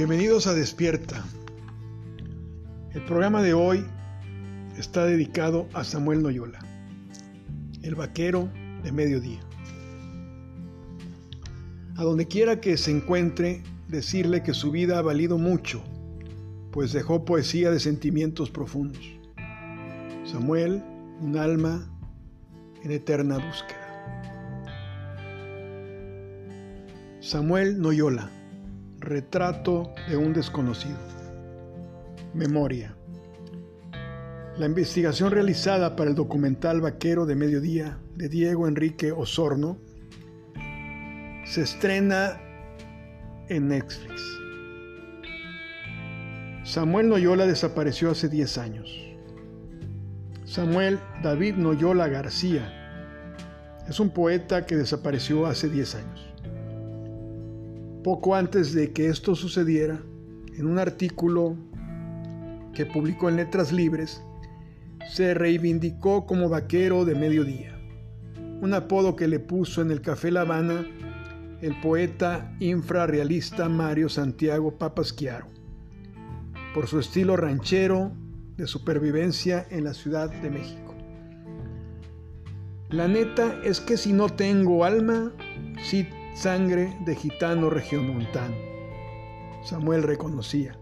Bienvenidos a Despierta. El programa de hoy está dedicado a Samuel Noyola, el vaquero de mediodía. A donde quiera que se encuentre, decirle que su vida ha valido mucho, pues dejó poesía de sentimientos profundos. Samuel, un alma en eterna búsqueda. Samuel Noyola Retrato de un desconocido. Memoria. La investigación realizada para el documental Vaquero de Mediodía de Diego Enrique Osorno se estrena en Netflix. Samuel Noyola desapareció hace 10 años. Samuel David Noyola García es un poeta que desapareció hace 10 años. Poco antes de que esto sucediera, en un artículo que publicó en Letras Libres, se reivindicó como vaquero de mediodía, un apodo que le puso en el Café La Habana el poeta infrarrealista Mario Santiago Papasquiaro, por su estilo ranchero de supervivencia en la Ciudad de México. La neta es que si no tengo alma, sí sangre de gitano regiomontano. Samuel reconocía.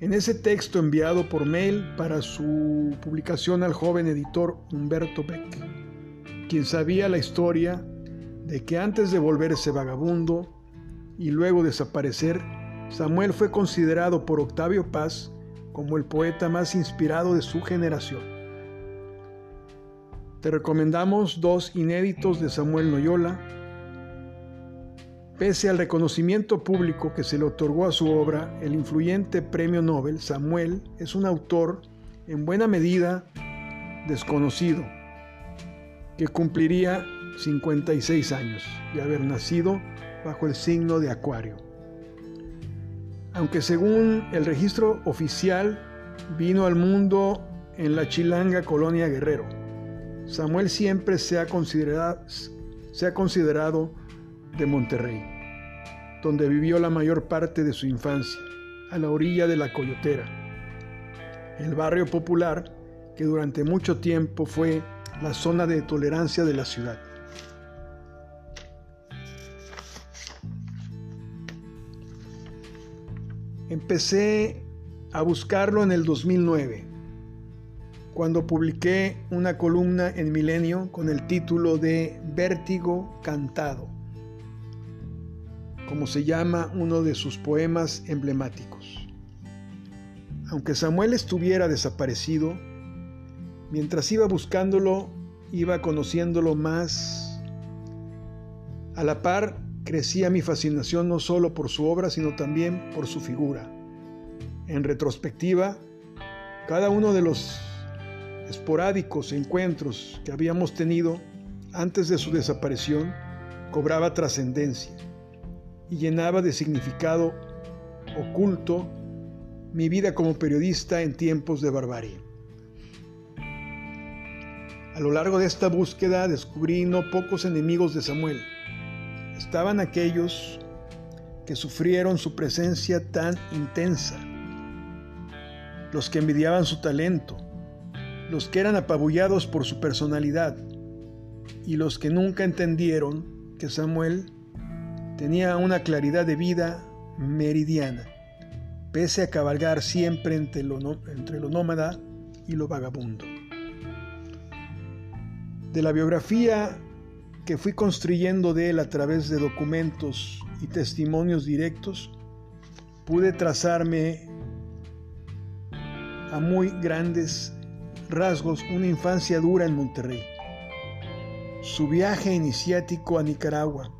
En ese texto enviado por mail para su publicación al joven editor Humberto Beck, quien sabía la historia de que antes de volverse vagabundo y luego desaparecer, Samuel fue considerado por Octavio Paz como el poeta más inspirado de su generación. Te recomendamos dos inéditos de Samuel Noyola, Pese al reconocimiento público que se le otorgó a su obra, el influyente premio Nobel, Samuel es un autor en buena medida desconocido, que cumpliría 56 años de haber nacido bajo el signo de Acuario. Aunque según el registro oficial vino al mundo en la chilanga colonia Guerrero, Samuel siempre se ha considerado, se ha considerado de Monterrey, donde vivió la mayor parte de su infancia, a la orilla de la Coyotera, el barrio popular que durante mucho tiempo fue la zona de tolerancia de la ciudad. Empecé a buscarlo en el 2009, cuando publiqué una columna en Milenio con el título de Vértigo Cantado como se llama uno de sus poemas emblemáticos. Aunque Samuel estuviera desaparecido, mientras iba buscándolo, iba conociéndolo más. A la par, crecía mi fascinación no solo por su obra, sino también por su figura. En retrospectiva, cada uno de los esporádicos encuentros que habíamos tenido antes de su desaparición cobraba trascendencia y llenaba de significado oculto mi vida como periodista en tiempos de barbarie. A lo largo de esta búsqueda descubrí no pocos enemigos de Samuel. Estaban aquellos que sufrieron su presencia tan intensa, los que envidiaban su talento, los que eran apabullados por su personalidad y los que nunca entendieron que Samuel Tenía una claridad de vida meridiana, pese a cabalgar siempre entre lo, nómada y lo vagabundo. De la biografía que fui construyendo de él a través de documentos y testimonios directos, pude trazarme a muy grandes rasgos una infancia dura en Monterrey. Su viaje iniciático a Nicaragua,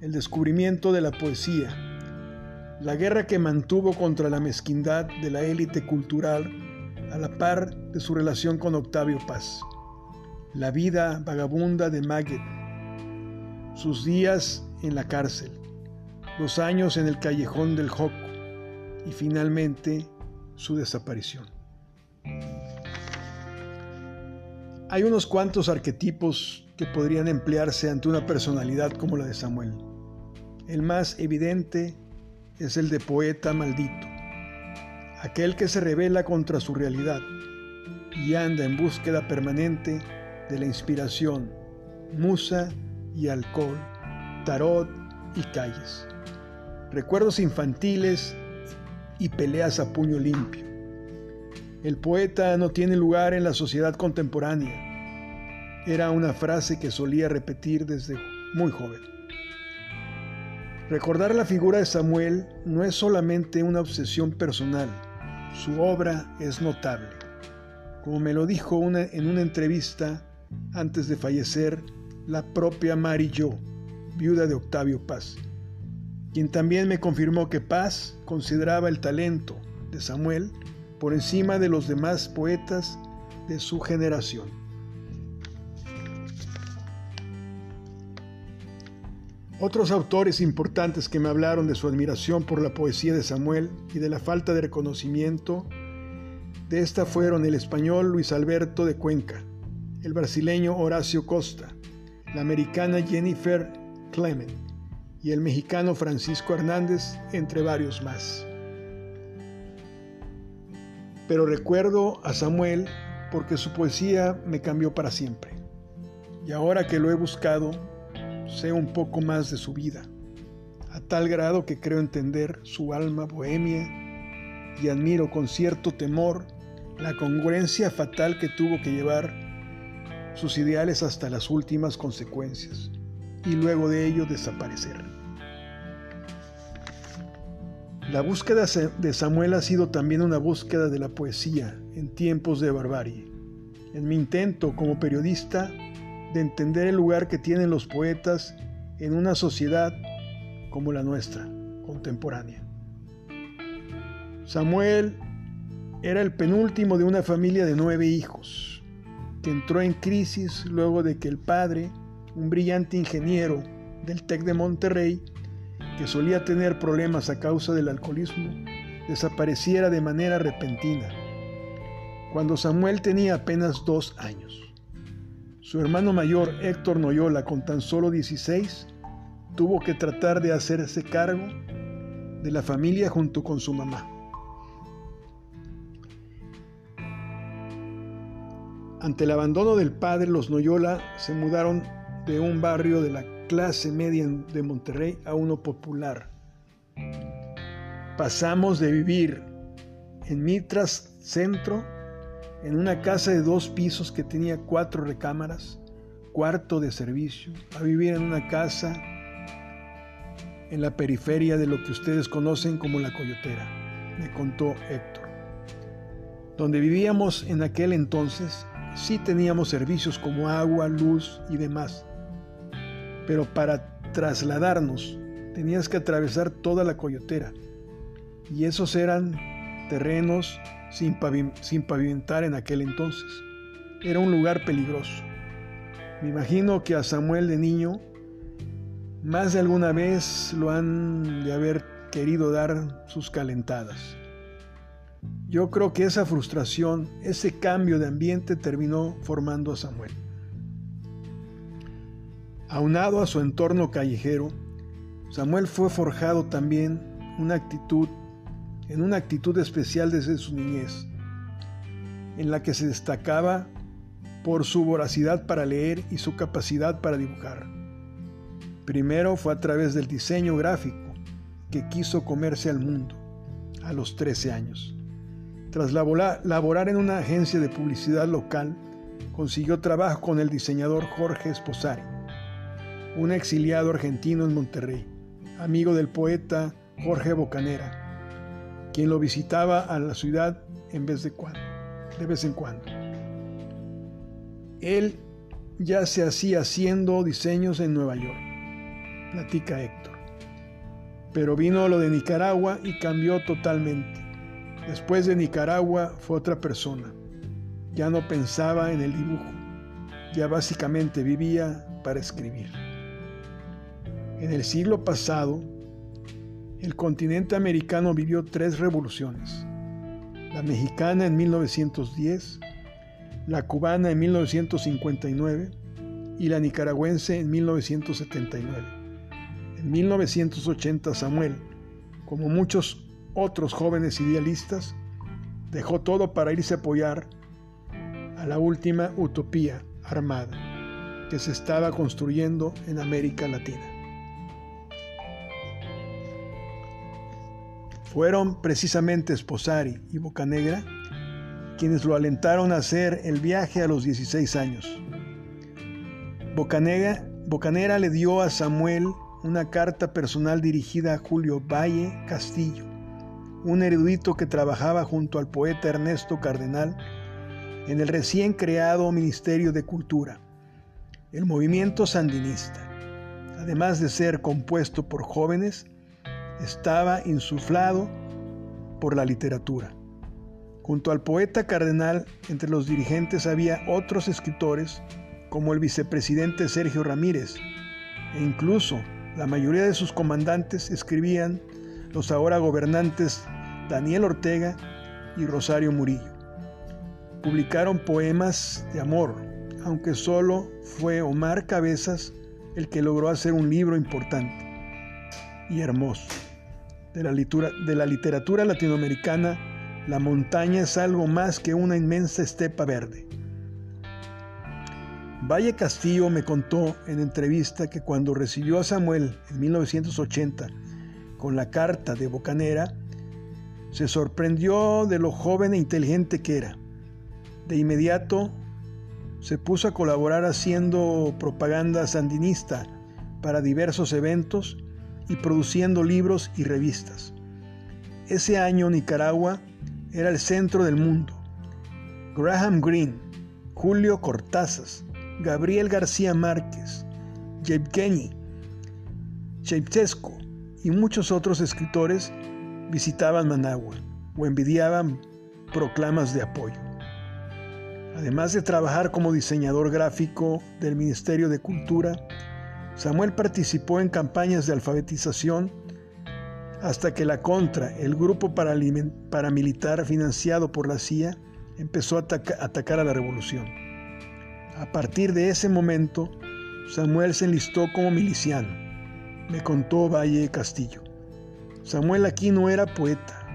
el descubrimiento de la poesía, la guerra que mantuvo contra la mezquindad de la élite cultural a la par de su relación con Octavio Paz, la vida vagabunda de Magget, sus días en la cárcel, los años en el callejón del Joco y finalmente su desaparición. Hay unos cuantos arquetipos que podrían emplearse ante una personalidad como la de Samuel. El más evidente es el de poeta maldito, aquel que se revela contra su realidad y anda en búsqueda permanente de la inspiración, musa y alcohol, tarot y calles, recuerdos infantiles y peleas a puño limpio. El poeta no tiene lugar en la sociedad contemporánea. Era una frase que solía repetir desde muy joven. Recordar la figura de Samuel no es solamente una obsesión personal, su obra es notable. Como me lo dijo en una entrevista antes de fallecer la propia Mary Jo, viuda de Octavio Paz, quien también me confirmó que Paz consideraba el talento de Samuel por encima de los demás poetas de su generación. Otros autores importantes que me hablaron de su admiración por la poesía de Samuel y de la falta de reconocimiento de esta fueron el español Luis Alberto de Cuenca, el brasileño Horacio Costa, la americana Jennifer Clement y el mexicano Francisco Hernández, entre varios más. Pero recuerdo a Samuel porque su poesía me cambió para siempre. Y ahora que lo he buscado, sé un poco más de su vida, a tal grado que creo entender su alma bohemia y admiro con cierto temor la congruencia fatal que tuvo que llevar sus ideales hasta las últimas consecuencias y luego de ello desaparecer. La búsqueda de Samuel ha sido también una búsqueda de la poesía en tiempos de barbarie. En mi intento como periodista de entender el lugar que tienen los poetas en una sociedad como la nuestra, contemporánea. Samuel era el penúltimo de una familia de nueve hijos, que entró en crisis luego de que el padre, un brillante ingeniero del TEC de Monterrey, que solía tener problemas a causa del alcoholismo, desapareciera de manera repentina, cuando Samuel tenía apenas dos años. Su hermano mayor, Héctor Noyola, con tan solo 16, tuvo que tratar de hacerse cargo de la familia junto con su mamá. Ante el abandono del padre, los Noyola se mudaron de un barrio de la clase media de Monterrey a uno popular. Pasamos de vivir en Mitras Centro en una casa de dos pisos que tenía cuatro recámaras, cuarto de servicio, a vivir en una casa en la periferia de lo que ustedes conocen como la Coyotera, me contó Héctor. Donde vivíamos en aquel entonces, sí teníamos servicios como agua, luz y demás, pero para trasladarnos tenías que atravesar toda la Coyotera, y esos eran terrenos sin, pavimentar en aquel entonces. Era un lugar peligroso. Me imagino que a Samuel de niño más de alguna vez lo han de haber querido dar sus calentadas. Yo creo que esa frustración, ese cambio de ambiente terminó formando a Samuel. Aunado a su entorno callejero, Samuel fue forjado también una actitud en una actitud especial desde su niñez, en la que se destacaba por su voracidad para leer y su capacidad para dibujar. Primero fue a través del diseño gráfico que quiso comerse al mundo a los 13 años. Tras laborar en una agencia de publicidad local, consiguió trabajo con el diseñador Jorge Esposari, un exiliado argentino en Monterrey, amigo del poeta Jorge Bocanera, quien lo visitaba a la ciudad en vez de, de vez en cuando. Él ya se hacía haciendo diseños en Nueva York, platica Héctor. Pero vino lo de Nicaragua y cambió totalmente. Después de Nicaragua fue otra persona. Ya no pensaba en el dibujo, ya básicamente vivía para escribir. En el siglo pasado, el continente americano vivió tres revoluciones. La mexicana en 1910, la cubana en 1959 y la nicaragüense en 1979. En 1980 Samuel, como muchos otros jóvenes idealistas, dejó todo para irse a apoyar a la última utopía armada que se estaba construyendo en América Latina. Fueron precisamente Esposari y Bocanegra quienes lo alentaron a hacer el viaje a los 16 años. Bocanegra, le dio a Samuel una carta personal dirigida a Julio Valle Castillo, un erudito que trabajaba junto al poeta Ernesto Cardenal en el recién creado Ministerio de Cultura, el movimiento sandinista. Además de ser compuesto por jóvenes, estaba insuflado por la literatura. Junto al poeta cardenal, entre los dirigentes había otros escritores, como el vicepresidente Sergio Ramírez, e incluso la mayoría de sus comandantes escribían los ahora gobernantes Daniel Ortega y Rosario Murillo. Publicaron poemas de amor, aunque solo fue Omar Cabezas el que logró hacer un libro importante y hermoso. De la, literatura latinoamericana, la montaña es algo más que una inmensa estepa verde. Valle Castillo me contó en entrevista que cuando recibió a Samuel en 1980 con la carta de Bocanera, se sorprendió de lo joven e inteligente que era. De inmediato se puso a colaborar haciendo propaganda sandinista para diversos eventos y produciendo libros y revistas. Ese año Nicaragua era el centro del mundo. Graham Greene, Julio Cortázar, Gabriel García Márquez, Yevgeny Shevchesco y muchos otros escritores visitaban Managua o envidiaban proclamas de apoyo. Además de trabajar como diseñador gráfico del Ministerio de Cultura, Samuel participó en campañas de alfabetización hasta que la Contra, el grupo paramilitar financiado por la CIA, empezó a atacar a la revolución. A partir de ese momento, Samuel se enlistó como miliciano, me contó Valle Castillo. Samuel aquí no era poeta,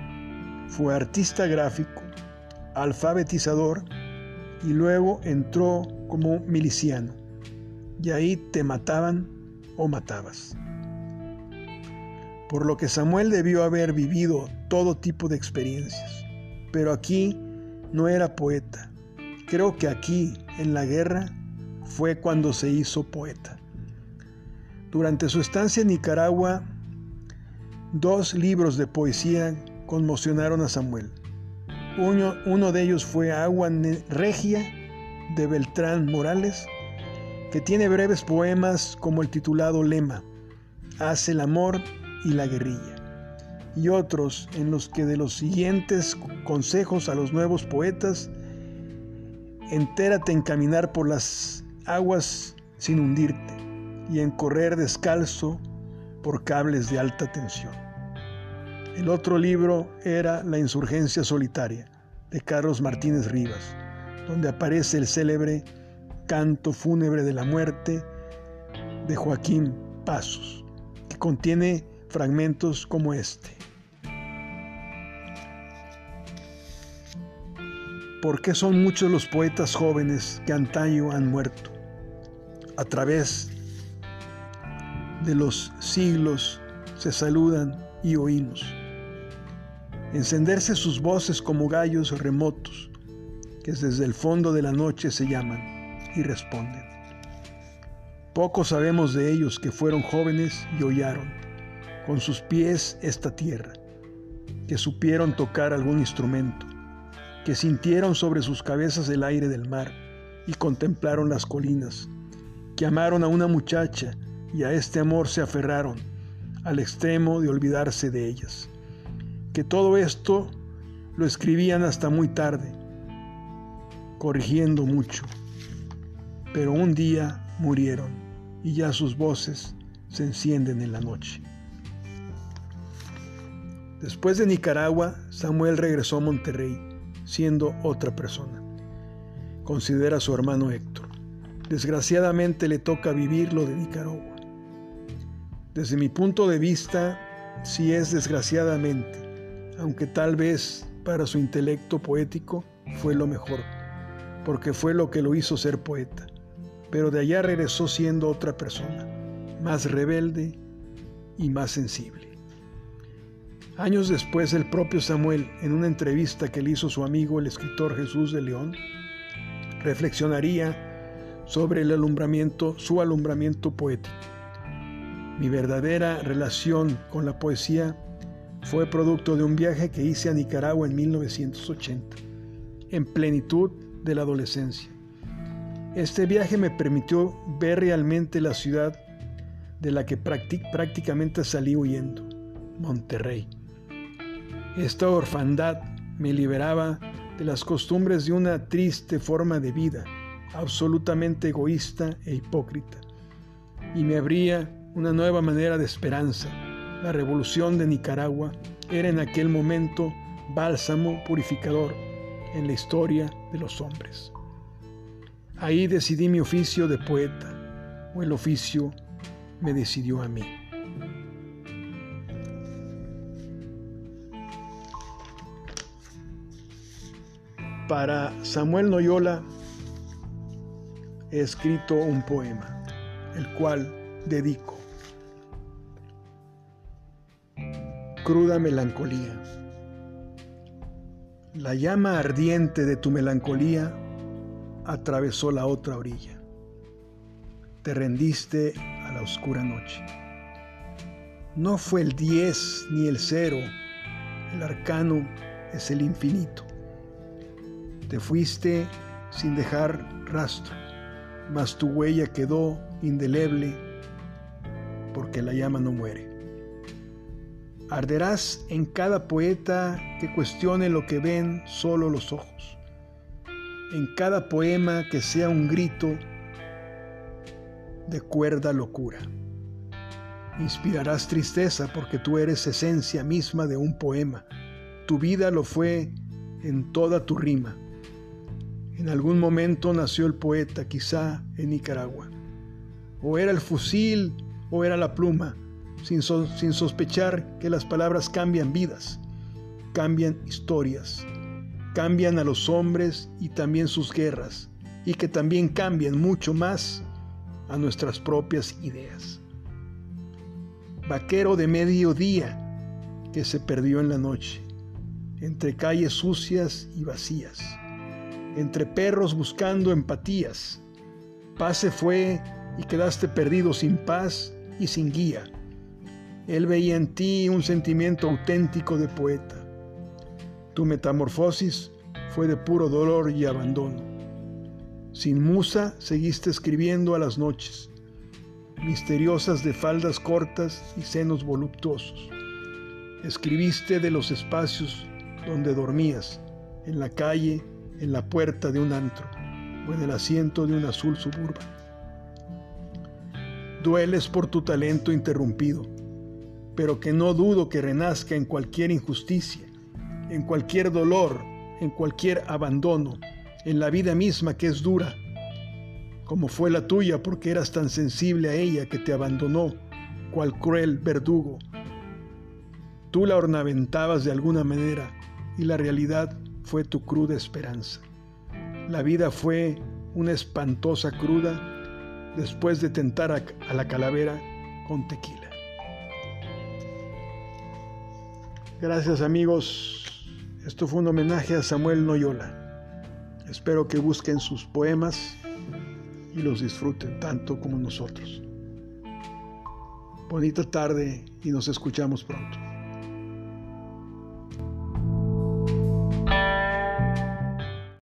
fue artista gráfico, alfabetizador y luego entró como miliciano. Y ahí te mataban o matabas. Por lo que Samuel debió haber vivido todo tipo de experiencias. Pero aquí no era poeta, Creo que aquí, en la guerra, fue cuando se hizo poeta. Durante su estancia en Nicaragua, dos libros de poesía conmocionaron a Samuel. Uno, uno de ellos fue Agua Regia de Beltrán Morales, que tiene breves poemas como el titulado Lema, Hace el amor y la guerrilla, y otros en los que de los siguientes consejos a los nuevos poetas entérate en caminar por las aguas sin hundirte y en correr descalzo por cables de alta tensión. El otro libro era La insurgencia solitaria de Carlos Martínez Rivas, donde aparece el célebre Canto fúnebre de la muerte de Joaquín Pasos, que contiene fragmentos como este. ¿Por qué son muchos los poetas jóvenes que antaño han muerto? A través de los siglos se saludan y oímos. Encenderse sus voces como gallos remotos que desde el fondo de la noche se llaman y responden. Poco sabemos de ellos que fueron jóvenes y hollaron con sus pies esta tierra, que supieron tocar algún instrumento, que sintieron sobre sus cabezas el aire del mar y contemplaron las colinas, que amaron a una muchacha y a este amor se aferraron al extremo de olvidarse de ellas, que todo esto lo escribían hasta muy tarde, corrigiendo mucho, pero un día murieron y ya sus voces se encienden en la noche. Después de Nicaragua, Samuel regresó a Monterrey siendo otra persona. Considera a su hermano Héctor. Desgraciadamente le toca vivir lo de Nicaragua. Desde mi punto de vista, si es desgraciadamente, aunque tal vez para su intelecto poético fue lo mejor, porque fue lo que lo hizo ser poeta, pero de allá regresó siendo otra persona, más rebelde y más sensible. Años después, el propio Samuel, en una entrevista que le hizo su amigo el escritor Jesús de León, reflexionaría sobre el alumbramiento, su alumbramiento poético. Mi verdadera relación con la poesía fue producto de un viaje que hice a Nicaragua en 1980, en plenitud de la adolescencia. Este viaje me permitió ver realmente la ciudad de la que prácticamente salí huyendo, Monterrey. Esta orfandad me liberaba de las costumbres de una triste forma de vida, absolutamente egoísta e hipócrita, y me abría una nueva manera de esperanza. La revolución de Nicaragua era en aquel momento bálsamo purificador en la historia de los hombres. Ahí decidí mi oficio de poeta, o el oficio me decidió a mí. Para Samuel Noyola he escrito un poema, el cual dedico. Cruda melancolía. La llama ardiente de tu melancolía atravesó la otra orilla. Te rendiste a la oscura noche. No fue el 10 ni el cero, el arcano es el infinito. Te fuiste sin dejar rastro mas tu huella quedó indeleble porque la llama no muere. Arderás en cada poeta que cuestione lo que ven solo los ojos, en cada poema que sea un grito de cuerda locura. Inspirarás tristeza porque tú eres esencia misma de un poema. Tu vida lo fue en toda tu rima. En algún momento nació el poeta, quizá en Nicaragua. O era el fusil o era la pluma, sin, sin sospechar que las palabras cambian vidas, cambian historias, cambian a los hombres y también sus guerras, y que también cambian mucho más a nuestras propias ideas. Vaquero de mediodía que se perdió en la noche, entre calles sucias y vacías entre perros buscando empatías. Pase fue y quedaste perdido sin paz y sin guía. Él veía en ti un sentimiento auténtico de poeta. Tu metamorfosis fue de puro dolor y abandono. Sin musa seguiste escribiendo a las noches, misteriosas de faldas cortas y senos voluptuosos. Escribiste de los espacios donde dormías, en la calle, en la puerta de un antro o en el asiento de un azul suburban. Dueles por tu talento interrumpido, pero que no dudo que renazca en cualquier injusticia, en cualquier dolor, en cualquier abandono, en la vida misma que es dura, como fue la tuya porque eras tan sensible a ella que te abandonó, cual cruel verdugo. Tú la ornamentabas de alguna manera y la realidad fue tu cruda esperanza. La vida fue una espantosa cruda después de tentar a, la calavera con tequila. Gracias amigos. Esto fue un homenaje a Samuel Noyola. Espero que busquen sus poemas y los disfruten tanto como nosotros. Bonita tarde y nos escuchamos pronto.